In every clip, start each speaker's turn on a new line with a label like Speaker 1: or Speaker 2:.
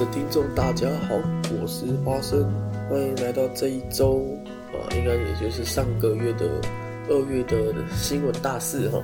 Speaker 1: 的听众，大家好，我是花生，欢迎来到这一周啊，应该也就是上个月的二月的新闻大事哈，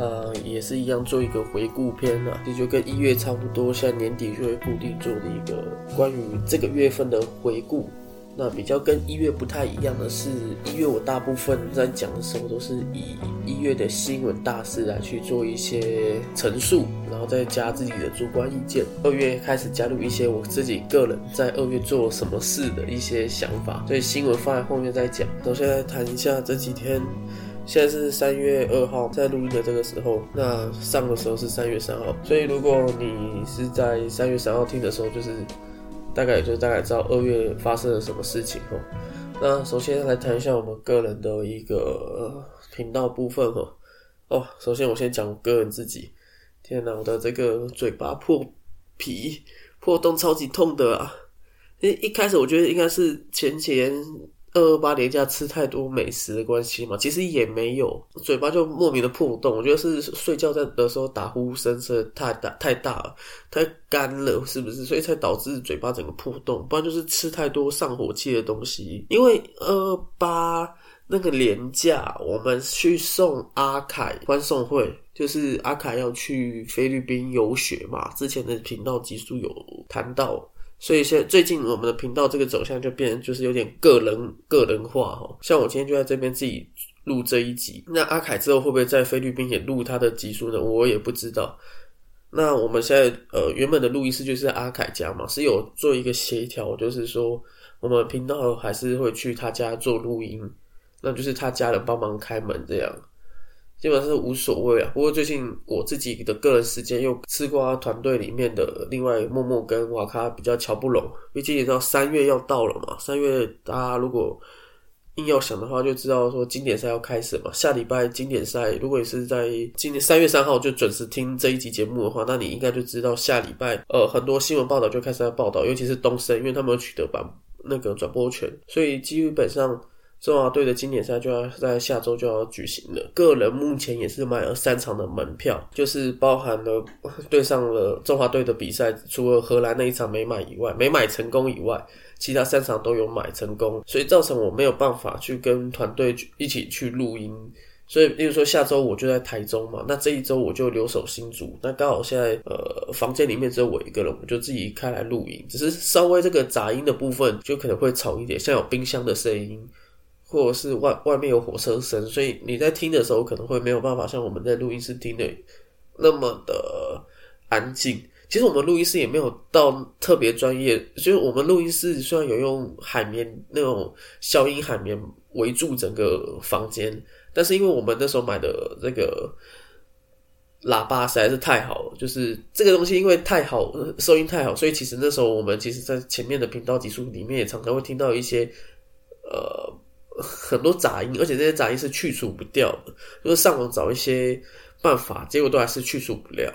Speaker 1: 啊，也是一样做一个回顾篇啊，也就跟一月差不多，现在年底就会固定做的一个关于这个月份的回顾。那比较跟一月不太一样的是，一月我大部分在讲的时候都是以一月的新闻大事来去做一些陈述，然后再加自己的主观意见。二月开始加入一些我自己个人在二月做什么事的一些想法，所以新闻放在后面再讲。首先来谈一下这几天，现在是三月二号，在录音的这个时候，那上的时候是三月三号，所以如果你是在三月三号听的时候，就是。大概也就大概知道二月发生了什么事情哦。那首先来谈一下我们个人的一个频道部分哦。哦，首先我先讲个人自己。天呐，我的这个嘴巴破皮破洞超级痛的啊！一一开始我觉得应该是前前。二二八年假吃太多美食的关系嘛，其实也没有，嘴巴就莫名的破洞。我觉得是睡觉在的时候打呼声声太大太大了，太干了，是不是？所以才导致嘴巴整个破洞。不然就是吃太多上火气的东西。因为二八那个年假，我们去送阿凯欢送会，就是阿凯要去菲律宾游学嘛。之前的频道集数有谈到。所以现最近我们的频道这个走向就变就是有点个人个人化哈，像我今天就在这边自己录这一集，那阿凯之后会不会在菲律宾也录他的集数呢？我也不知道。那我们现在呃原本的录音室就是在阿凯家嘛，是有做一个协调，就是说我们频道还是会去他家做录音，那就是他家人帮忙开门这样。基本上是无所谓啊，不过最近我自己的个人时间又吃瓜团队里面的另外默默跟瓦卡比较瞧不拢，毕竟你知道三月要到了嘛，三月大家如果硬要想的话，就知道说经典赛要开始嘛，下礼拜经典赛，如果你是在今年三月三号就准时听这一集节目的话，那你应该就知道下礼拜呃很多新闻报道就开始在报道，尤其是东森，因为他们有取得版那个转播权，所以基本上。中华队的经典赛就要在下周就要举行了。个人目前也是买了三场的门票，就是包含了对上了中华队的比赛，除了荷兰那一场没买以外，没买成功以外，其他三场都有买成功，所以造成我没有办法去跟团队一起去录音。所以，例如说下周我就在台中嘛，那这一周我就留守新竹。那刚好现在呃房间里面只有我一个人，我就自己开来录音，只是稍微这个杂音的部分就可能会吵一点，像有冰箱的声音。或者是外外面有火车声，所以你在听的时候可能会没有办法像我们在录音室听的那么的安静。其实我们录音室也没有到特别专业，就是我们录音室虽然有用海绵那种消音海绵围住整个房间，但是因为我们那时候买的这个喇叭实在是太好了，就是这个东西因为太好收音太好，所以其实那时候我们其实在前面的频道集数里面也常常会听到一些呃。很多杂音，而且这些杂音是去除不掉的。就是上网找一些办法，结果都还是去除不了。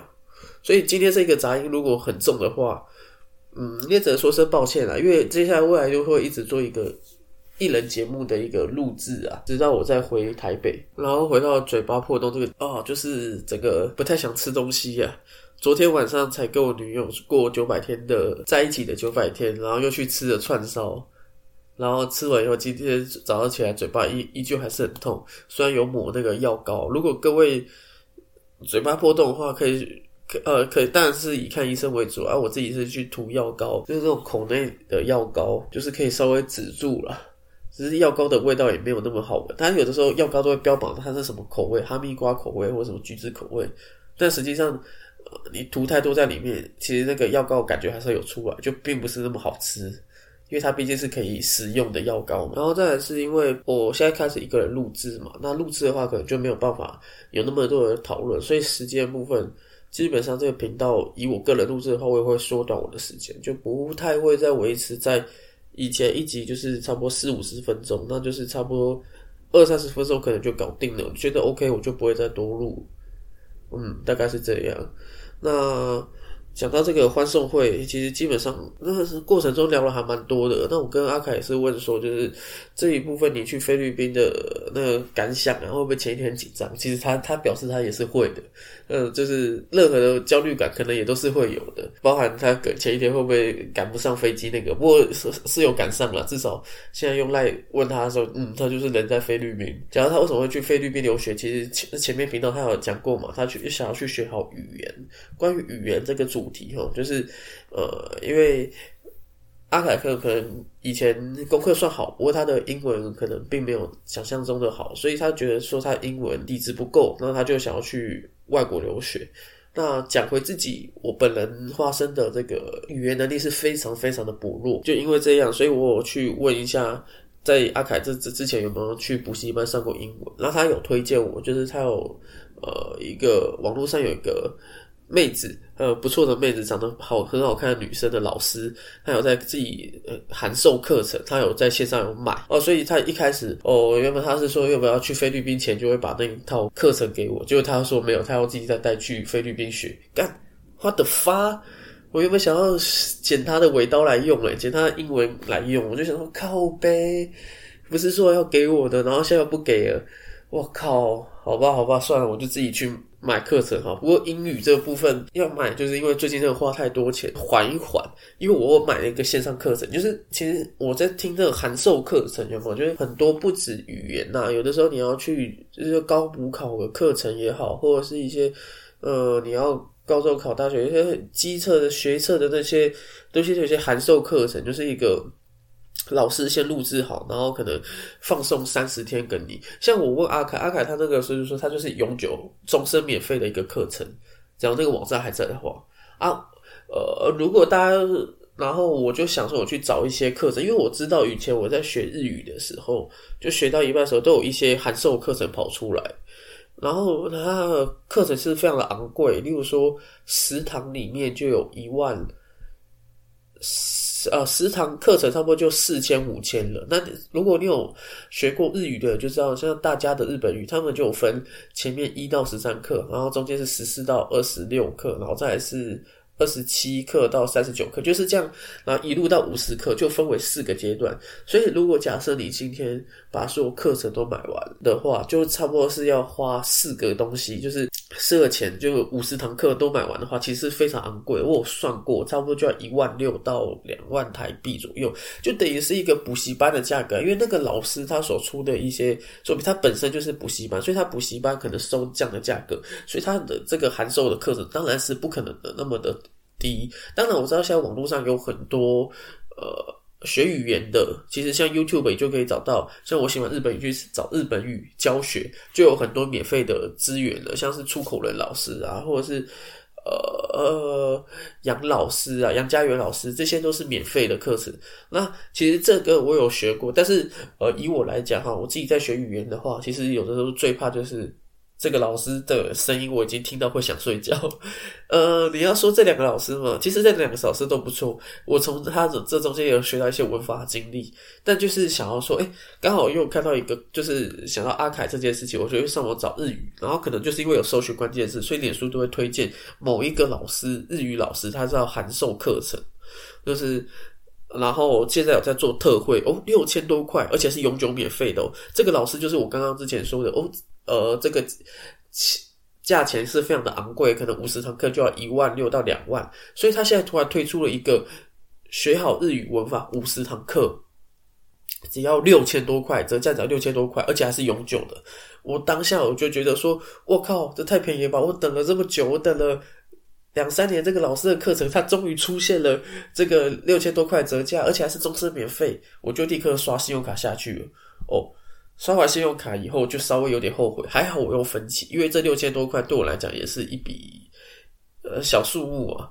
Speaker 1: 所以今天这个杂音如果很重的话，嗯，也只能说声抱歉了。因为接下来未来就会一直做一个艺人节目的一个录制啊，直到我再回台北，然后回到嘴巴破洞这个哦，就是整个不太想吃东西呀。昨天晚上才跟我女友过九百天的在一起的九百天，然后又去吃了串烧。然后吃完以后，今天早上起来嘴巴依依旧还是很痛，虽然有抹那个药膏。如果各位嘴巴破洞的话，可以可呃可以，当然是以看医生为主啊。我自己是去涂药膏，就是这种口内的药膏，就是可以稍微止住了。只是药膏的味道也没有那么好闻，但有的时候药膏都会标榜它是什么口味，哈密瓜口味或什么橘子口味，但实际上你涂太多在里面，其实那个药膏感觉还是有出来，就并不是那么好吃。因为它毕竟是可以食用的药膏嘛，然后再来是因为我现在开始一个人录制嘛，那录制的话可能就没有办法有那么多人讨论，所以时间部分基本上这个频道以我个人录制的话，我也会缩短我的时间，就不太会再维持在以前一集就是差不多四五十分钟，那就是差不多二三十分钟可能就搞定了，觉得 OK 我就不会再多录，嗯，大概是这样。那讲到这个欢送会，其实基本上那是过程中聊了还蛮多的。那我跟阿凯也是问说，就是这一部分你去菲律宾的那个感想啊，会不会前一天很紧张？其实他他表示他也是会的，嗯，就是任何的焦虑感可能也都是会有的，包含他前一天会不会赶不上飞机那个，不过是是有赶上了，至少现在用赖问他的时候，嗯，他就是人在菲律宾。假如他为什么会去菲律宾留学？其实前前面频道他有讲过嘛，他去想要去学好语言，关于语言这个主。题哈，就是呃，因为阿凯克可能以前功课算好，不过他的英文可能并没有想象中的好，所以他觉得说他英文底子不够，然后他就想要去外国留学。那讲回自己，我本人发生的这个语言能力是非常非常的薄弱，就因为这样，所以我去问一下，在阿凯这这之前有没有去补习班上过英文，然后他有推荐我，就是他有呃一个网络上有一个。妹子，呃，不错的妹子，长得好，很好看的女生的老师，她有在自己呃函授课程，她有在线上有买。哦，所以她一开始哦，原本她是说要不要去菲律宾前就会把那一套课程给我，结果她说没有，她要自己再带去菲律宾学。干，我的发，我原本想要剪她的尾刀来用诶，剪她的英文来用，我就想说靠呗，不是说要给我的，然后现在又不给了，我靠，好吧，好吧，算了，我就自己去。买课程哈，不过英语这部分要买，就是因为最近真的花太多钱，缓一缓。因为我买了一个线上课程，就是其实我在听这个函授课程，有没有？就是很多不止语言呐，有的时候你要去就是高补考的课程也好，或者是一些呃你要高中考大学一些机测的学测的那些都是，有些函授课程就是一个。老师先录制好，然后可能放送三十天给你。像我问阿凯，阿凯他那个时候就说他就是永久终身免费的一个课程，只要那个网站还在的话啊，呃，如果大家，然后我就想说我去找一些课程，因为我知道以前我在学日语的时候，就学到一半的时候都有一些函授课程跑出来，然后他课程是非常的昂贵，例如说食堂里面就有一万。呃，十堂课程差不多就四千五千了。那如果你有学过日语的，就知道像大家的日本语，他们就分前面一到十三课，然后中间是十四到二十六课，然后再是。二十七课到三十九课就是这样，然后一路到五十课就分为四个阶段。所以如果假设你今天把所有课程都买完的话，就差不多是要花四个东西，就是四个钱，就五十堂课都买完的话，其实非常昂贵。我算过，差不多就要一万六到两万台币左右，就等于是一个补习班的价格。因为那个老师他所出的一些作品，他本身就是补习班，所以他补习班可能收这样的价格，所以他的这个函授的课程当然是不可能的那么的。低，当然我知道现在网络上有很多呃学语言的，其实像 YouTube 也就可以找到。像我喜欢日本语，去找日本语教学，就有很多免费的资源了，像是出口人老师啊，或者是呃呃杨老师啊、杨家园老师，这些都是免费的课程。那其实这个我有学过，但是呃以我来讲哈，我自己在学语言的话，其实有的时候最怕就是。这个老师的声音我已经听到会想睡觉，呃，你要说这两个老师嘛，其实这两个老师都不错，我从他的这中间有学到一些文法经历，但就是想要说，哎，刚好又看到一个，就是想到阿凯这件事情，我就会上网找日语，然后可能就是因为有搜寻关键字，所以脸书都会推荐某一个老师，日语老师，他是要函授课程，就是，然后现在有在做特惠哦，六千多块，而且是永久免费的哦，这个老师就是我刚刚之前说的哦。呃，这个价钱是非常的昂贵，可能五十堂课就要一万六到两万，所以他现在突然推出了一个学好日语文法五十堂课，只要六千多块，折价只要六千多块，而且还是永久的。我当下我就觉得说，我靠，这太便宜吧！我等了这么久，我等了两三年，这个老师的课程，他终于出现了这个六千多块折价，而且还是终身免费，我就立刻刷信用卡下去了。哦。刷完信用卡以后，就稍微有点后悔。还好我用分期，因为这六千多块对我来讲也是一笔呃小数目啊，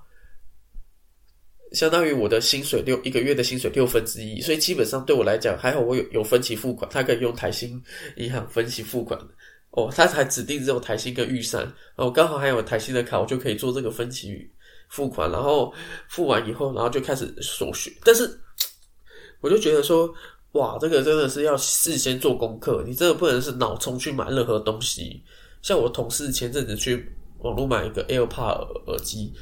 Speaker 1: 相当于我的薪水六一个月的薪水六分之一，所以基本上对我来讲还好。我有有分期付款，他可以用台新银行分期付款哦，他才指定只有台新跟玉山哦，刚好还有台新的卡，我就可以做这个分期付款。然后付完以后，然后就开始手续。但是我就觉得说。哇，这个真的是要事先做功课，你这个不能是脑冲去买任何东西。像我同事前阵子去网络买一个 AirPod 耳机，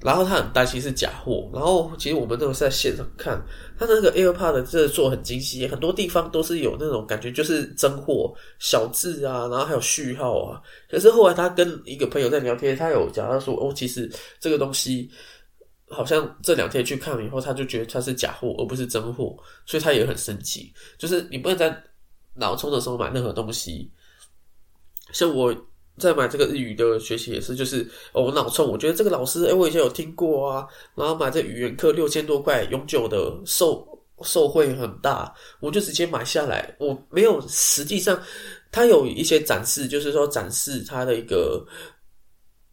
Speaker 1: 然后他很担心是假货，然后其实我们都是在现场看，他那个 AirPod 真的做很精细，很多地方都是有那种感觉就是真货，小字啊，然后还有序号啊。可是后来他跟一个朋友在聊天，他有讲他说哦，其实这个东西好像这两天去看了以后，他就觉得它是假货而不是真货，所以他也很生气。就是你不能在脑充的时候买任何东西，像我。在买这个日语的学习也是，就是我脑充，我觉得这个老师，哎，我以前有听过啊，然后买这语言课六千多块，永久的受受惠很大，我就直接买下来。我没有实际上，他有一些展示，就是说展示他的一个，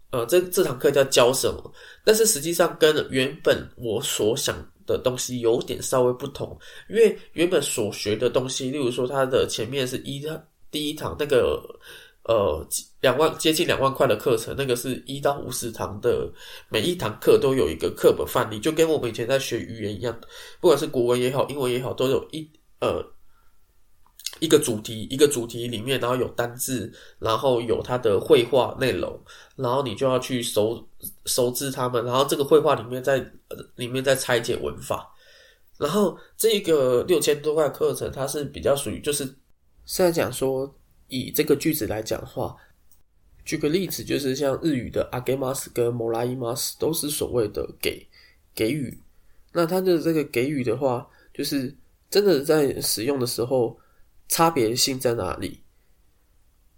Speaker 1: 呃，这这堂课叫教什么，但是实际上跟原本我所想的东西有点稍微不同，因为原本所学的东西，例如说它的前面是一第一堂那个。呃，两万接近两万块的课程，那个是一到五十堂的，每一堂课都有一个课本范例，就跟我们以前在学语言一样，不管是国文也好，英文也好，都有一呃一个主题，一个主题里面，然后有单字，然后有它的绘画内容，然后你就要去熟熟知它们，然后这个绘画里面在里面再拆解文法，然后这个六千多块课程，它是比较属于就是现在讲说。以这个句子来讲话，举个例子，就是像日语的阿给马斯跟摩拉伊马斯都是所谓的给给予。那它的这个给予的话，就是真的在使用的时候，差别性在哪里？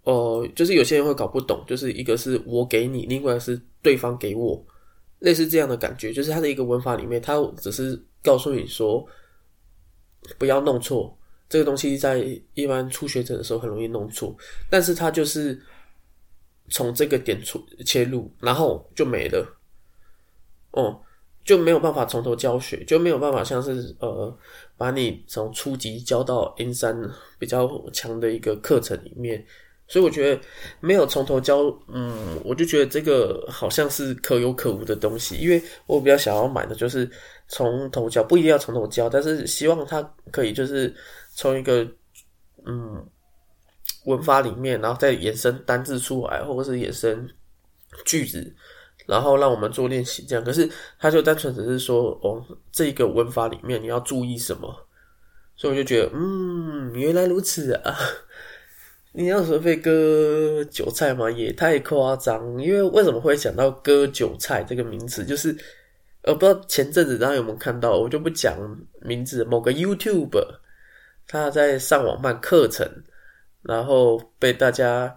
Speaker 1: 哦，就是有些人会搞不懂，就是一个是我给你，另外是对方给我，类似这样的感觉。就是它的一个文法里面，它只是告诉你说，不要弄错。这个东西在一般初学者的时候很容易弄错，但是他就是从这个点出切入，然后就没了，哦，就没有办法从头教学，就没有办法像是呃，把你从初级教到 N 三比较强的一个课程里面。所以我觉得没有从头教，嗯，我就觉得这个好像是可有可无的东西。因为我比较想要买的就是从头教，不一定要从头教，但是希望它可以就是从一个嗯文法里面，然后再延伸单字出来，或者是延伸句子，然后让我们做练习这样。可是他就单纯只是说，哦，这个文法里面你要注意什么？所以我就觉得，嗯，原来如此啊。你要说被割韭菜嘛，也太夸张。因为为什么会想到割韭菜这个名词，就是呃，不知道前阵子大家有没有看到，我就不讲名字。某个 YouTube 他在上网办课程，然后被大家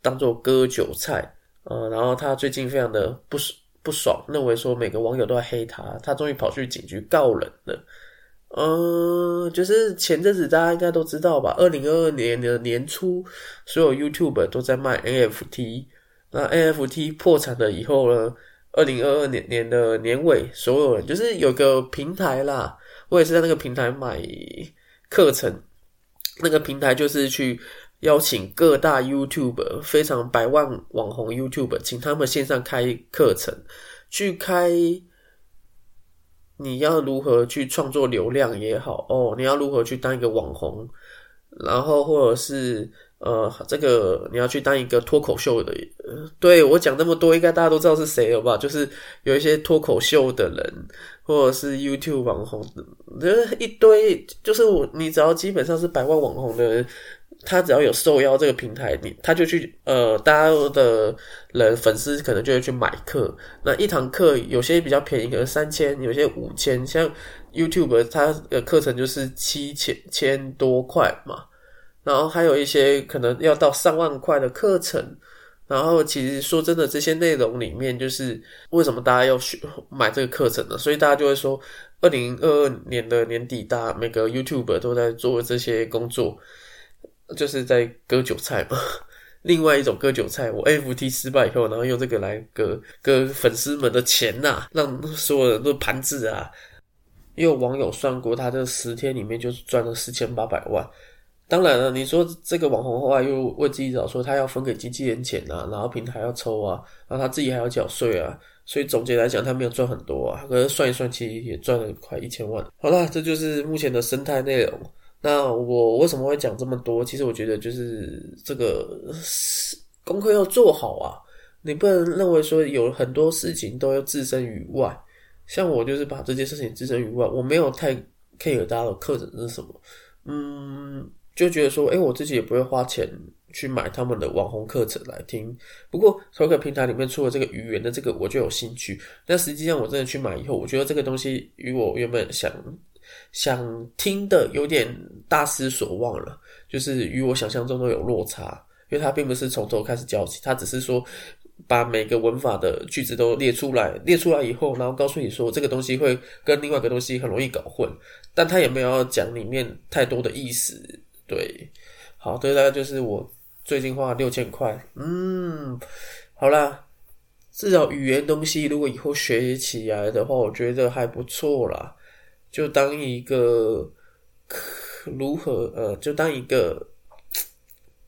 Speaker 1: 当做割韭菜，呃，然后他最近非常的不不爽，认为说每个网友都在黑他，他终于跑去警局告人了。嗯，就是前阵子大家应该都知道吧？二零二二年的年初，所有 YouTube 都在卖 NFT。那 NFT 破产了以后呢？二零二二年年的年尾，所有人就是有个平台啦，我也是在那个平台买课程。那个平台就是去邀请各大 YouTube 非常百万网红 YouTube，请他们线上开课程，去开。你要如何去创作流量也好哦，你要如何去当一个网红，然后或者是呃，这个你要去当一个脱口秀的，对我讲那么多，应该大家都知道是谁了吧？就是有一些脱口秀的人，或者是 YouTube 网红，就是一堆，就是我你只要基本上是百万网红的人。他只要有受邀这个平台，你他就去呃，大家的人粉丝可能就会去买课。那一堂课有些比较便宜，可能三千，有些五千。像 YouTube 它的课程就是七千千多块嘛。然后还有一些可能要到上万块的课程。然后其实说真的，这些内容里面就是为什么大家要学买这个课程呢？所以大家就会说，二零二二年的年底，大每个 YouTube 都在做这些工作。就是在割韭菜嘛，另外一种割韭菜，我 FT 失败以后，然后用这个来割割粉丝们的钱呐，让所有人都盘子啊。因为网友算过，他这十天里面就赚了四千八百万。当然了，你说这个网红后来又为自己找说他要分给经纪人钱啊，然后平台要抽啊，然后他自己还要缴税啊，所以总结来讲，他没有赚很多啊，可是算一算，其实也赚了快一千万。好了，这就是目前的生态内容。那我为什么会讲这么多？其实我觉得就是这个功课要做好啊。你不能认为说有很多事情都要置身于外。像我就是把这件事情置身于外，我没有太 care 大家的课程是什么，嗯，就觉得说，哎，我自己也不会花钱。去买他们的网红课程来听，不过投课平台里面出了这个语言的这个，我就有兴趣。但实际上我真的去买以后，我觉得这个东西与我原本想想听的有点大失所望了，就是与我想象中都有落差。因为它并不是从头开始教起，它只是说把每个文法的句子都列出来，列出来以后，然后告诉你说这个东西会跟另外一个东西很容易搞混，但他也没有要讲里面太多的意思。对，好，对，大概就是我。最近花六千块，嗯，好啦，至少语言东西如果以后学起来的话，我觉得还不错啦。就当一个如何呃，就当一个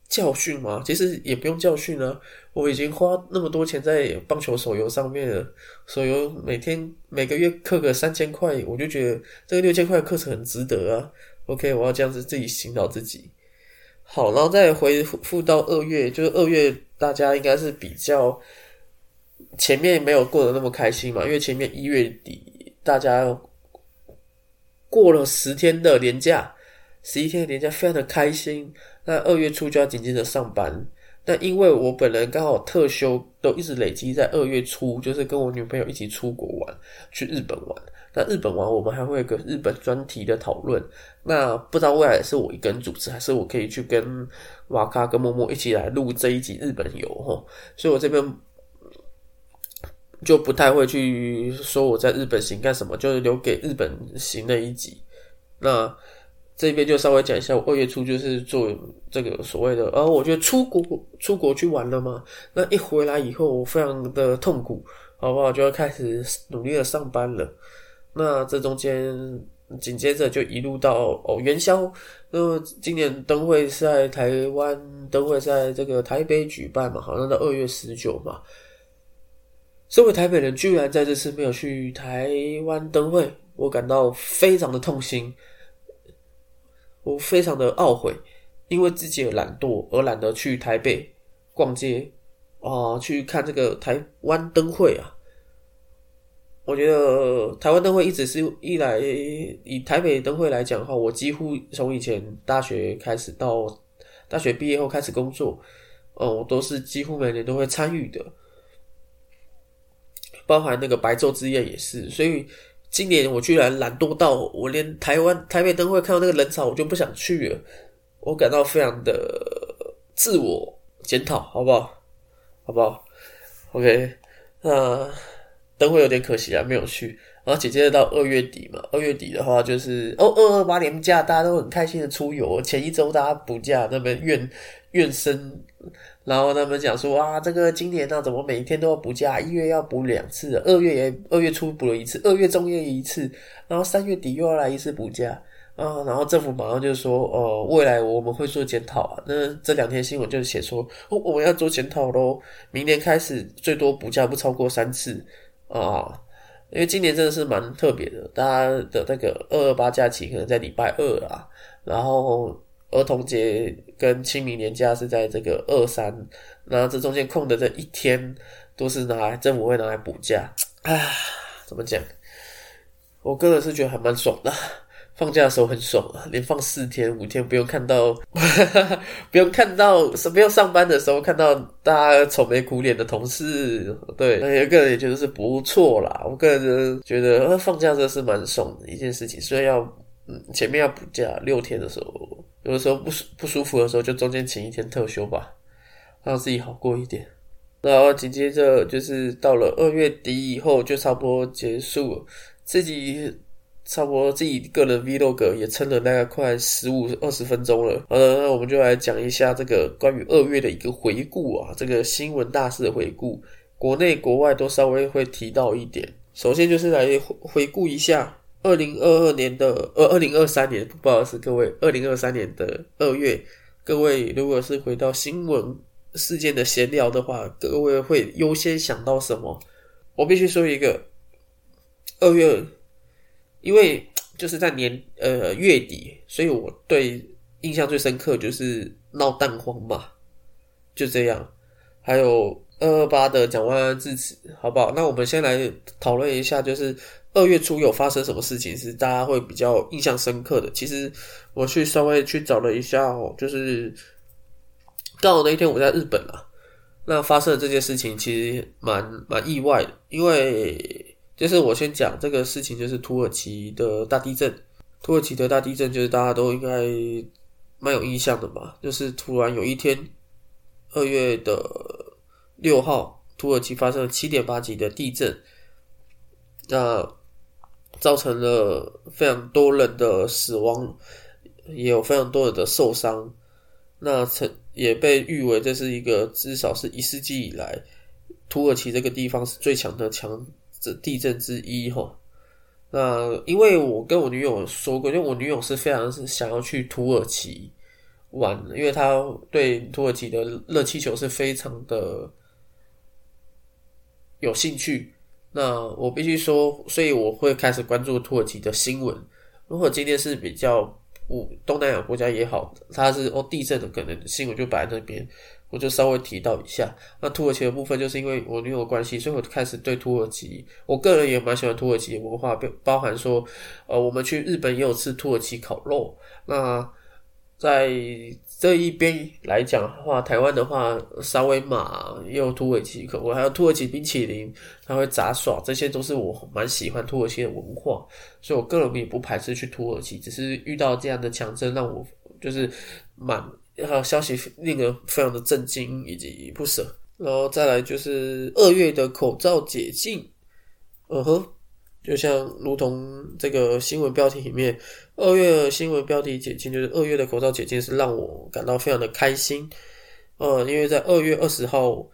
Speaker 1: 教训嘛。其实也不用教训啊，我已经花那么多钱在棒球手游上面了，手游每天每个月氪个三千块，我就觉得这个六千块课程很值得啊。OK，我要这样子自己洗脑自己。好，然后再回复到二月，就是二月，大家应该是比较前面没有过得那么开心嘛，因为前面一月底大家过了十天的年假，十一天的年假非常的开心。那二月初就要紧接着上班，那因为我本人刚好特休都一直累积在二月初，就是跟我女朋友一起出国玩，去日本玩。那日本玩，我们还会有个日本专题的讨论。那不知道未来是我一个人主持，还是我可以去跟瓦卡跟默默一起来录这一集日本游哈。所以我这边就不太会去说我在日本行干什么，就是留给日本行那一集。那这边就稍微讲一下，我二月初就是做这个所谓的，呃，我觉得出国出国去玩了嘛。那一回来以后，我非常的痛苦，好不好？就要开始努力的上班了。那这中间紧接着就一路到哦元宵，那今年灯会是在台湾，灯会在这个台北举办嘛，好像到二月十九嘛。身为台北人，居然在这次没有去台湾灯会，我感到非常的痛心，我非常的懊悔，因为自己的懒惰而懒得去台北逛街啊，去看这个台湾灯会啊。我觉得台湾灯会一直是一来以台北灯会来讲的话，我几乎从以前大学开始到大学毕业后开始工作，哦，我都是几乎每年都会参与的，包含那个白昼之夜也是。所以今年我居然懒惰到我连台湾台北灯会看到那个人潮我就不想去了，我感到非常的自我检讨，好不好？好不好？OK，那。灯会有点可惜啊，没有去。然后紧接着到二月底嘛，二月底的话就是哦，二二八年假，大家都很开心的出游。前一周大家补假，那边怨怨声，然后他们讲说啊，这个今年呢怎么每天都要补假？一月要补两次，二月也二月初补了一次，二月中也一次，然后三月底又要来一次补假啊。然后政府马上就说哦，未来我们会做检讨啊。那这两天新闻就写说哦，我们要做检讨喽，明年开始最多补假不超过三次。啊，因为今年真的是蛮特别的，大家的那个二二八假期可能在礼拜二啊，然后儿童节跟清明年假是在这个二三，那这中间空的这一天都是拿来政府会拿来补假，啊，怎么讲？我个人是觉得还蛮爽的。放假的时候很爽啊，连放四天五天不用看到，不用看到，不用上班的时候看到大家愁眉苦脸的同事，对，有个人也觉得是不错啦。我个人觉得放假真是蛮爽的一件事情，虽然要嗯前面要补假六天的时候，有的时候不舒不舒服的时候就中间请一天特休吧，让自己好过一点。然后紧接着就是到了二月底以后就差不多结束，自己。差不多自己个人 vlog 也撑了大概快十五二十分钟了，呃，那我们就来讲一下这个关于二月的一个回顾啊，这个新闻大事的回顾，国内国外都稍微会提到一点。首先就是来回顾一下二零二二年的呃二零二三年，不好意思各位，二零二三年的二月，各位如果是回到新闻事件的闲聊的话，各位会优先想到什么？我必须说一个二月。因为就是在年呃月底，所以我对印象最深刻就是闹蛋黄嘛，就这样。还有二二八的讲完致辞，好不好？那我们先来讨论一下，就是二月初有发生什么事情是大家会比较印象深刻的。其实我去稍微去找了一下哦，就是刚好那一天我在日本啊，那发生的这件事情其实蛮蛮意外的，因为就是我先讲这个事情，就是土耳其的大地震。土耳其的大地震就是大家都应该蛮有印象的嘛，就是突然有一天二月的。六号，土耳其发生了七点八级的地震，那造成了非常多人的死亡，也有非常多人的受伤。那曾也被誉为这是一个至少是一世纪以来土耳其这个地方是最强的强的地震之一哈。那因为我跟我女友说过，因为我女友是非常是想要去土耳其玩，因为她对土耳其的热气球是非常的。有兴趣，那我必须说，所以我会开始关注土耳其的新闻。如果今天是比较东东南亚国家也好，它是哦地震的可能新闻就摆在那边，我就稍微提到一下。那土耳其的部分，就是因为我女友关系，所以我开始对土耳其，我个人也蛮喜欢土耳其的文化，包包含说，呃，我们去日本也有吃土耳其烤肉，那。在这一边来讲的话，台湾的话，沙威玛也有土耳其口，还有土耳其冰淇淋，它会杂耍，这些都是我蛮喜欢土耳其的文化，所以我个人也不排斥去土耳其，只是遇到这样的强震，让我就是蛮有消息令人非常的震惊以及不舍。然后再来就是二月的口罩解禁，嗯哼。就像如同这个新闻标题里面，二月新闻标题解禁，就是二月的口罩解禁是让我感到非常的开心。呃，因为在二月二十号，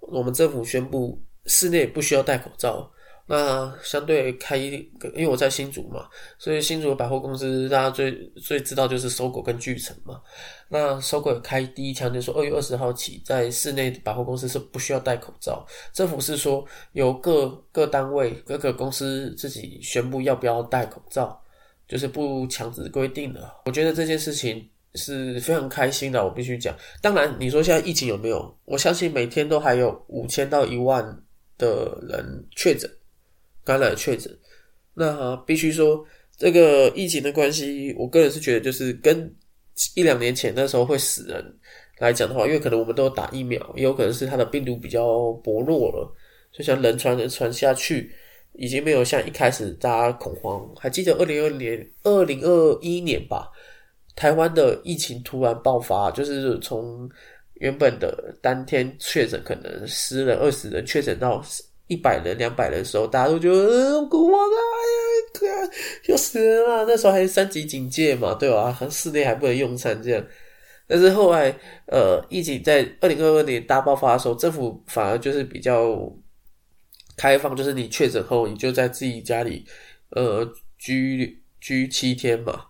Speaker 1: 我们政府宣布室内不需要戴口罩。那相对开，因为我在新竹嘛，所以新竹的百货公司大家最最知道就是搜狗跟巨城嘛。那搜狗开第一枪就说，二月二十号起，在室内百货公司是不需要戴口罩。政府是说由各各单位各个公司自己宣布要不要戴口罩，就是不强制规定的。我觉得这件事情是非常开心的，我必须讲。当然，你说现在疫情有没有？我相信每天都还有五千到一万的人确诊。感染确诊，那必须说这个疫情的关系，我个人是觉得就是跟一两年前那时候会死人来讲的话，因为可能我们都打疫苗，也有可能是它的病毒比较薄弱了，就像人传人传下去，已经没有像一开始大家恐慌。还记得二零二年、二零二一年吧，台湾的疫情突然爆发，就是从原本的当天确诊可能十人、二十人确诊到。一百人、两百人的时候，大家都觉得，恐慌啊，哎呀，要死人了。那时候还是三级警戒嘛，对吧？室内还不能用餐这样。但是后来，呃，疫情在二零二二年大爆发的时候，政府反而就是比较开放，就是你确诊后，你就在自己家里，呃，居居七天嘛。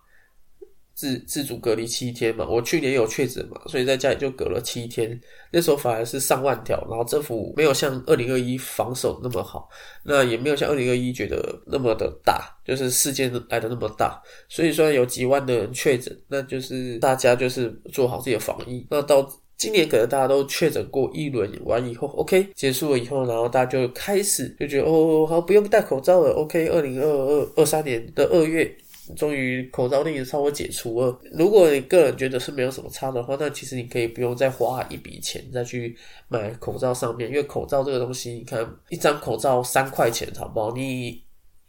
Speaker 1: 自自主隔离七天嘛，我去年有确诊嘛，所以在家里就隔了七天。那时候反而是上万条，然后政府没有像二零二一防守那么好，那也没有像二零二一觉得那么的大，就是事件来的那么大。所以说有几万的人确诊，那就是大家就是做好自己的防疫。那到今年可能大家都确诊过一轮完以后，OK 结束了以后，然后大家就开始就觉得哦，好不用戴口罩了。OK，二零二二二三年的二月。终于口罩令稍微解除了。如果你个人觉得是没有什么差的话，那其实你可以不用再花一笔钱再去买口罩上面，因为口罩这个东西，你看一张口罩三块钱，好不好？你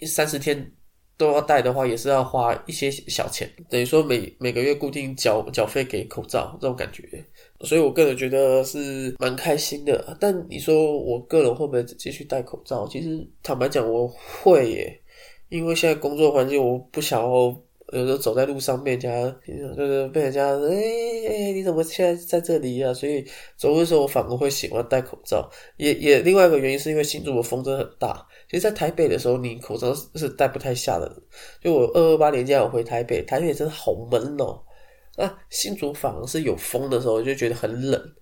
Speaker 1: 三十天都要戴的话，也是要花一些小钱，等于说每每个月固定缴缴费给口罩这种感觉。所以我个人觉得是蛮开心的。但你说我个人会不会继续戴口罩？其实坦白讲，我会耶。因为现在工作环境，我不想要有时候走在路上被人家，就是被人家，哎哎，你怎么现在在这里啊？所以走的时候，我反而会喜欢戴口罩。也也另外一个原因是因为新竹的风真的很大。其实，在台北的时候，你口罩是戴不太下的。就我二二八年假我回台北，台北真的好闷哦。那新竹反而是有风的时候，就觉得很冷。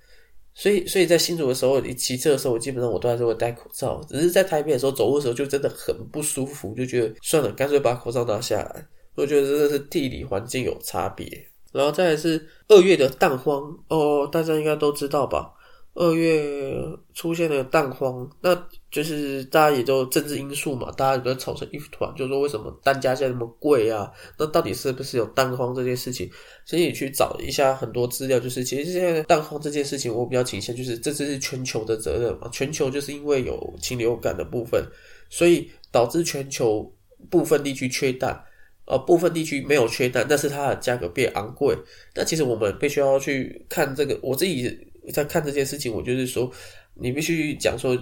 Speaker 1: 所以，所以在新竹的时候，你骑车的时候，我基本上我都还是会戴口罩。只是在台北的时候，走路的时候就真的很不舒服，就觉得算了，干脆把口罩拿下来。我觉得真的是地理环境有差别。然后再来是二月的蛋荒哦，大家应该都知道吧？二月出现了蛋荒，那就是大家也都政治因素嘛，大家也都吵成一团，就说为什么蛋价现在那么贵啊？那到底是不是有蛋荒这件事情？所以去找一下很多资料，就是其实现在蛋荒这件事情，我比较倾向就是这只是全球的责任嘛，全球就是因为有禽流感的部分，所以导致全球部分地区缺蛋。呃，部分地区没有缺蛋，但是它的价格变昂贵。那其实我们必须要去看这个，我自己在看这件事情，我就是说，你必须讲说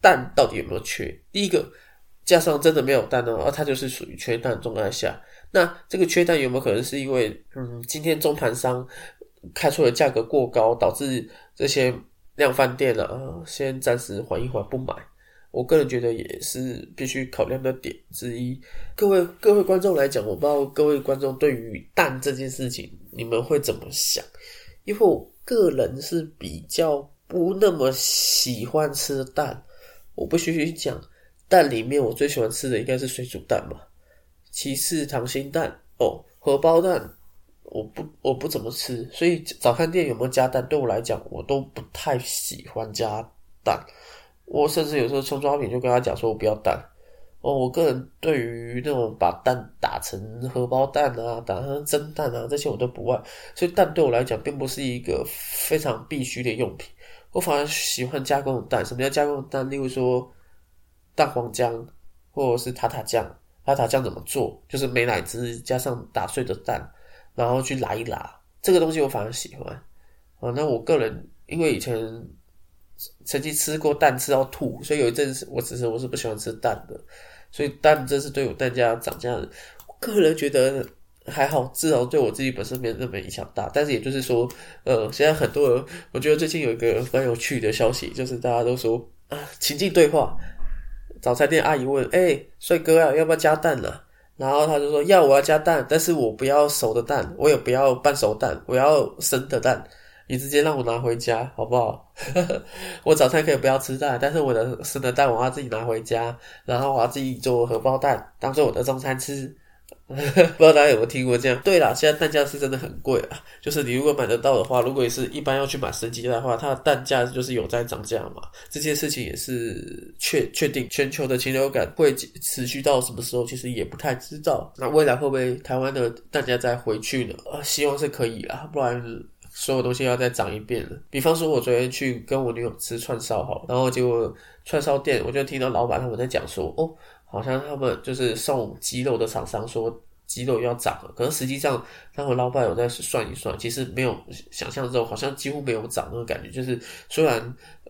Speaker 1: 蛋到底有没有缺。第一个，加上真的没有蛋呢，而它就是属于缺蛋状态下。那这个缺蛋有没有可能是因为，嗯，今天中盘商开出的价格过高，导致这些量贩店啊，先暂时缓一缓不买。我个人觉得也是必须考量的点之一。各位各位观众来讲，我不知道各位观众对于蛋这件事情你们会怎么想？因为个人是比较不那么喜欢吃蛋。我不须去讲，蛋里面我最喜欢吃的应该是水煮蛋嘛，其次溏心蛋哦，荷包蛋我不我不怎么吃，所以早餐店有没有加蛋对我来讲我都不太喜欢加蛋。我甚至有时候葱抓饼就跟他讲说，我不要蛋哦。我个人对于那种把蛋打成荷包蛋啊，打成蒸蛋啊，这些我都不爱。所以蛋对我来讲并不是一个非常必须的用品。我反而喜欢加工蛋。什么叫加工蛋？例如说蛋黄浆，或者是塔塔酱。塔塔酱怎么做？就是美奶滋加上打碎的蛋，然后去拉一拉。这个东西我反而喜欢啊。那我个人因为以前。曾经吃过蛋吃到吐，所以有一阵子我只是我是不喜欢吃蛋的，所以蛋真是对我蛋价涨价，我个人觉得还好，至少对我自己本身没那么影响大。但是也就是说，呃，现在很多人，我觉得最近有一个蛮有趣的消息，就是大家都说啊，情境对话，早餐店阿姨问，哎，帅哥啊，要不要加蛋呢？然后他就说要，我要加蛋，但是我不要熟的蛋，我也不要半熟蛋，我要生的蛋。你直接让我拿回家好不好？我早餐可以不要吃蛋，但是我的生的蛋我要自己拿回家，然后我要自己做荷包蛋当做我的中餐吃。不知道大家有没有听过这样？对了，现在蛋价是真的很贵啊。就是你如果买得到的话，如果你是一般要去买生鸡蛋的话，它的蛋价就是有在涨价嘛。这件事情也是确确定，全球的禽流感会持续到什么时候，其实也不太知道。那未来会不会台湾的蛋价再回去呢？呃，希望是可以啦，不然。所有东西要再涨一遍了。比方说，我昨天去跟我女友吃串烧，好，然后结果串烧店，我就听到老板他们在讲说，哦，好像他们就是送鸡肉的厂商说鸡肉要涨了，可是实际上他们老板有在算一算，其实没有想象中，好像几乎没有涨那个感觉。就是虽然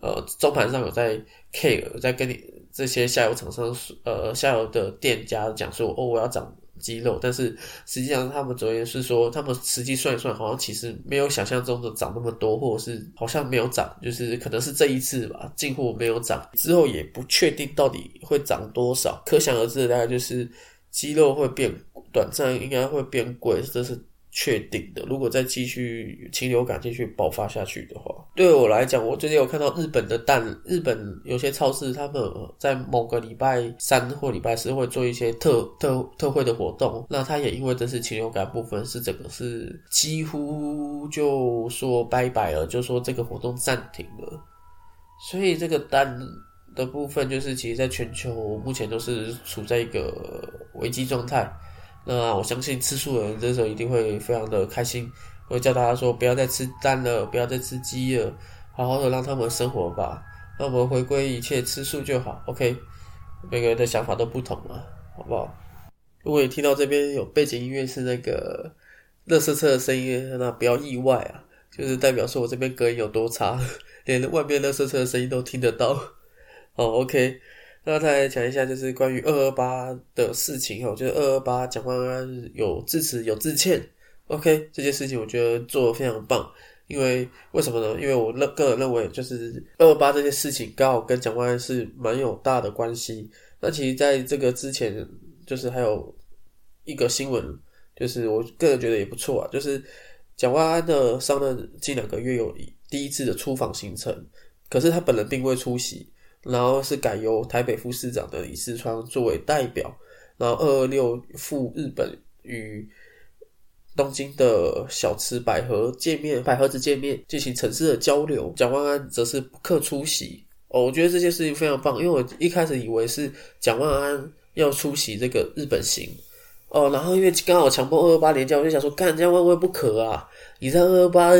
Speaker 1: 呃中盘上有在 care，在跟你这些下游厂商呃下游的店家讲说，哦，我要涨。肌肉，但是实际上他们昨天是说，他们实际算一算，好像其实没有想象中的涨那么多，或者是好像没有涨，就是可能是这一次吧，进货没有涨，之后也不确定到底会涨多少，可想而知，大概就是肌肉会变，短暂应该会变贵，这是。确定的，如果再继续禽流感继续爆发下去的话，对我来讲，我最近有看到日本的蛋，日本有些超市他们在某个礼拜三或礼拜四会做一些特特特惠的活动，那他也因为这次禽流感部分是整个是几乎就说拜拜了，就说这个活动暂停了，所以这个蛋的部分就是其实在全球目前都是处在一个危机状态。那我相信吃素的人这时候一定会非常的开心，会叫大家说不要再吃蛋了，不要再吃鸡了，好好的让他们生活吧。那我们回归一切吃素就好。OK，每个人的想法都不同嘛，好不好？如果你听到这边有背景音乐是那个乐色车的声音，那不要意外啊，就是代表说我这边隔音有多差，连外面乐色车的声音都听得到。好，OK。那再来讲一下，就是关于二二八的事情哦，就是二二八蒋万安有致辞有致歉，OK，这件事情我觉得做的非常棒，因为为什么呢？因为我认个人认为，就是二二八这件事情刚好跟蒋万安是蛮有大的关系。那其实在这个之前，就是还有一个新闻，就是我个人觉得也不错啊，就是蒋万安的上任近两个月有第一次的出访行程，可是他本人并未出席。然后是改由台北副市长的李世川作为代表，然后二二六赴日本与东京的小池百合见面，百合子见面进行城市的交流。蒋万安则是不客出席。哦，我觉得这件事情非常棒，因为我一开始以为是蒋万安要出席这个日本行。哦，然后因为刚好强迫二二八连假，我就想说，干这样万万不可啊！你在二二八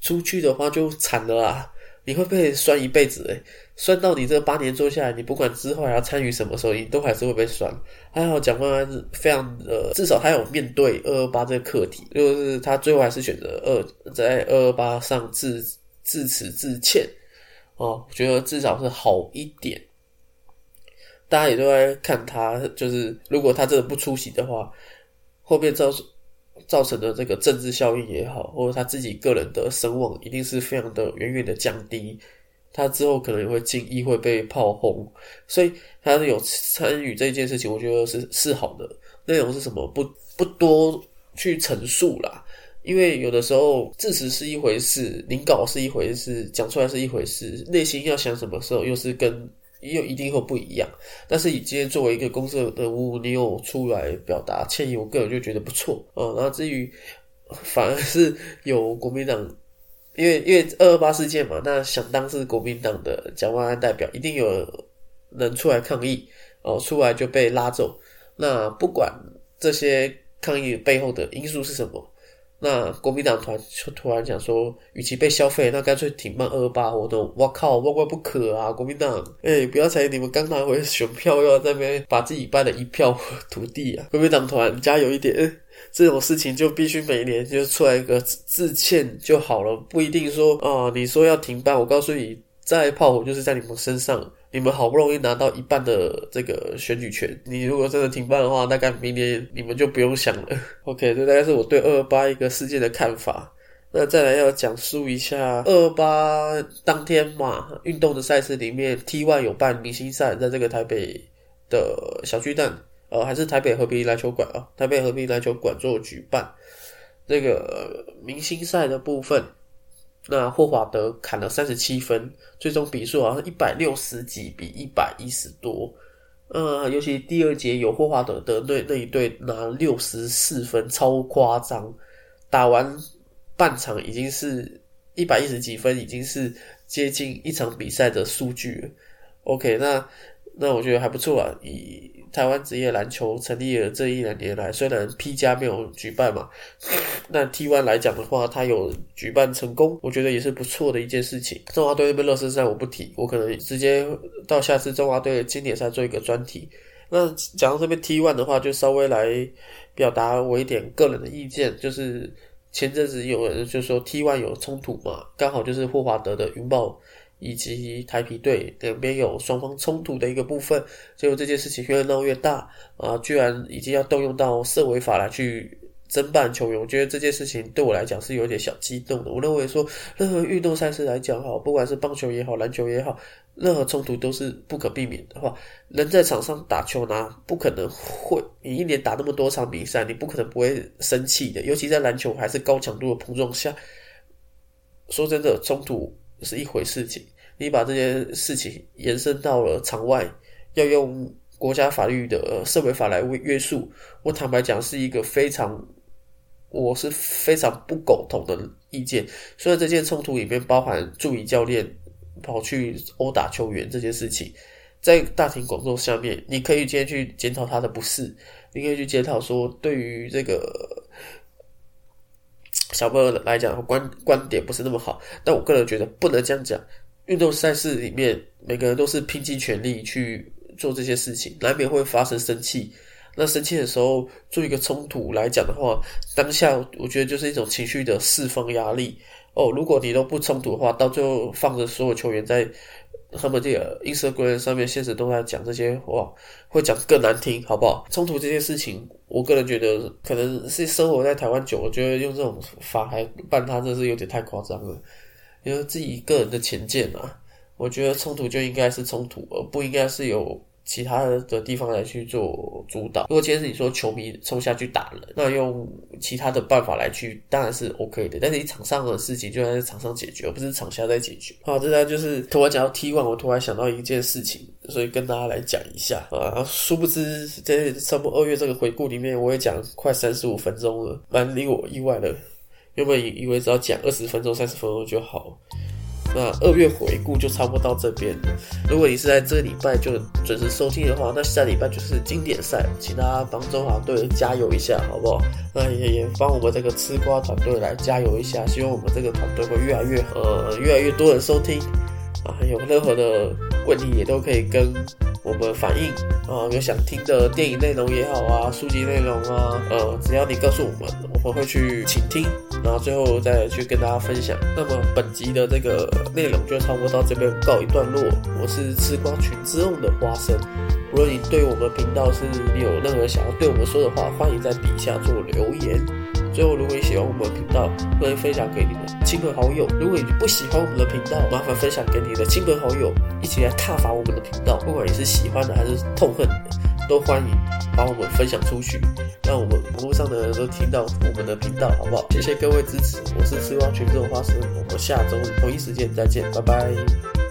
Speaker 1: 出去的话就惨了啊！你会被酸一辈子诶，算到你这八年做下来，你不管之后还要参与什么时候，你都还是会被酸。还好蒋万安非常呃，至少他有面对二二八这个课题，就是他最后还是选择二在二二八上自自此致歉。哦，我觉得至少是好一点。大家也都在看他，就是如果他真的不出席的话，后面造造成的这个政治效应也好，或者他自己个人的声望，一定是非常的远远的降低。他之后可能也会进议会被炮轰，所以他有参与这件事情，我觉得是是好的。内容是什么？不不多去陈述啦，因为有的时候事实是一回事，领稿是一回事，讲出来是一回事，内心要想什么时候又是跟。又一定会不一样，但是你今天作为一个公司人物，你有出来表达歉意，我个人就觉得不错哦。然后至于反而是有国民党，因为因为二二八事件嘛，那想当是国民党的蒋万安代表，一定有人出来抗议哦，出来就被拉走。那不管这些抗议背后的因素是什么。那国民党团就突然讲说，与其被消费，那干脆停办二二八活动。我靠，万万不可啊！国民党，哎，不要才你们刚拿回选票，又要在那边把自己办的一票 土地啊！国民党团加油一点，这种事情就必须每年就出来一个致歉就好了，不一定说啊，你说要停办，我告诉你，在炮火就是在你们身上。你们好不容易拿到一半的这个选举权，你如果真的停办的话，大概明年你们就不用想了。OK，这大概是我对二二八一个事件的看法。那再来要讲述一下二二八当天嘛，运动的赛事里面，T One 有办明星赛，在这个台北的小巨蛋，呃，还是台北和平篮球馆啊，台北和平篮球馆做举办这个明星赛的部分。那霍华德砍了三十七分，最终比数好像一百六十几比一百一十多。呃，尤其第二节有霍华德的那那一队拿六十四分，超夸张。打完半场已经是一百一十几分，已经是接近一场比赛的数据。OK，那那我觉得还不错啊，以。台湾职业篮球成立了这一两年来，虽然 P 加没有举办嘛，那 T1 来讲的话，它有举办成功，我觉得也是不错的一件事情。中华队那边热身赛我不提，我可能直接到下次中华队的经典赛做一个专题。那讲到这边 T1 的话，就稍微来表达我一点个人的意见，就是前阵子有人就说 T1 有冲突嘛，刚好就是霍华德的云豹。以及台皮队两边有双方冲突的一个部分，结果这件事情越闹越大啊，居然已经要动用到社违法来去侦办球员。我觉得这件事情对我来讲是有点小激动的。我认为说，任何运动赛事来讲，哈，不管是棒球也好，篮球也好，任何冲突都是不可避免的话。人在场上打球呢，不可能会你一年打那么多场比赛，你不可能不会生气的。尤其在篮球还是高强度的碰撞下，说真的，冲突。是一回事情，你把这件事情延伸到了场外，要用国家法律的社会法来约束，我坦白讲是一个非常，我是非常不苟同的意见。虽然这件冲突里面包含助理教练跑去殴打球员这件事情，在大庭广众下面，你可以今天去检讨他的不是，你可以去检讨说对于这个。小朋友来讲，观观点不是那么好，但我个人觉得不能这样讲。运动赛事里面，每个人都是拼尽全力去做这些事情，难免会发生生气。那生气的时候做一个冲突来讲的话，当下我觉得就是一种情绪的释放压力。哦，如果你都不冲突的话，到最后放着所有球员在。他们这个 Instagram 上面现实都在讲这些话，会讲更难听，好不好？冲突这件事情，我个人觉得可能是生活在台湾久，我觉得用这种法来办他，真是有点太夸张了。因为自己个人的浅见啊，我觉得冲突就应该是冲突，而不应该是有其他的地方来去做主导。如果今天是你说球迷冲下去打人，那用其他的办法来去，当然是 OK 的。但是你场上的事情就在场上解决，而不是场下在解决。好，这呢就是突然讲到 T one，我突然想到一件事情，所以跟大家来讲一下啊。殊不知在差不多二月这个回顾里面，我也讲快三十五分钟了，蛮令我意外的。原本以为只要讲二十分钟、三十分钟就好。那二月回顾就差不多到这边。如果你是在这个礼拜就准时收听的话，那下礼拜就是经典赛，请大家帮中华队加油一下，好不好？那也也帮我们这个吃瓜团队来加油一下，希望我们这个团队会越来越呃越来越多人收听啊，有任何的问题也都可以跟。我们反映啊，有想听的电影内容也好啊，书籍内容啊，呃，只要你告诉我们，我们会去倾听，然后最后再去跟大家分享。那么本集的这个内容就差不多到这边告一段落。我是吃瓜群之用的花生。如果你对我们频道是有任何想要对我们说的话，欢迎在底下做留言。最后，如果你喜欢我们的频道，欢迎分享给你的亲朋好友。如果你不喜欢我们的频道，麻烦分享给你的亲朋好友，一起来踏伐我们的频道。不管你是喜欢的还是痛恨的，都欢迎把我们分享出去，让我们网络上的人都听到我们的频道，好不好？谢谢各位支持，我是吃瓜群众花生，我们下周同一时间再见，拜拜。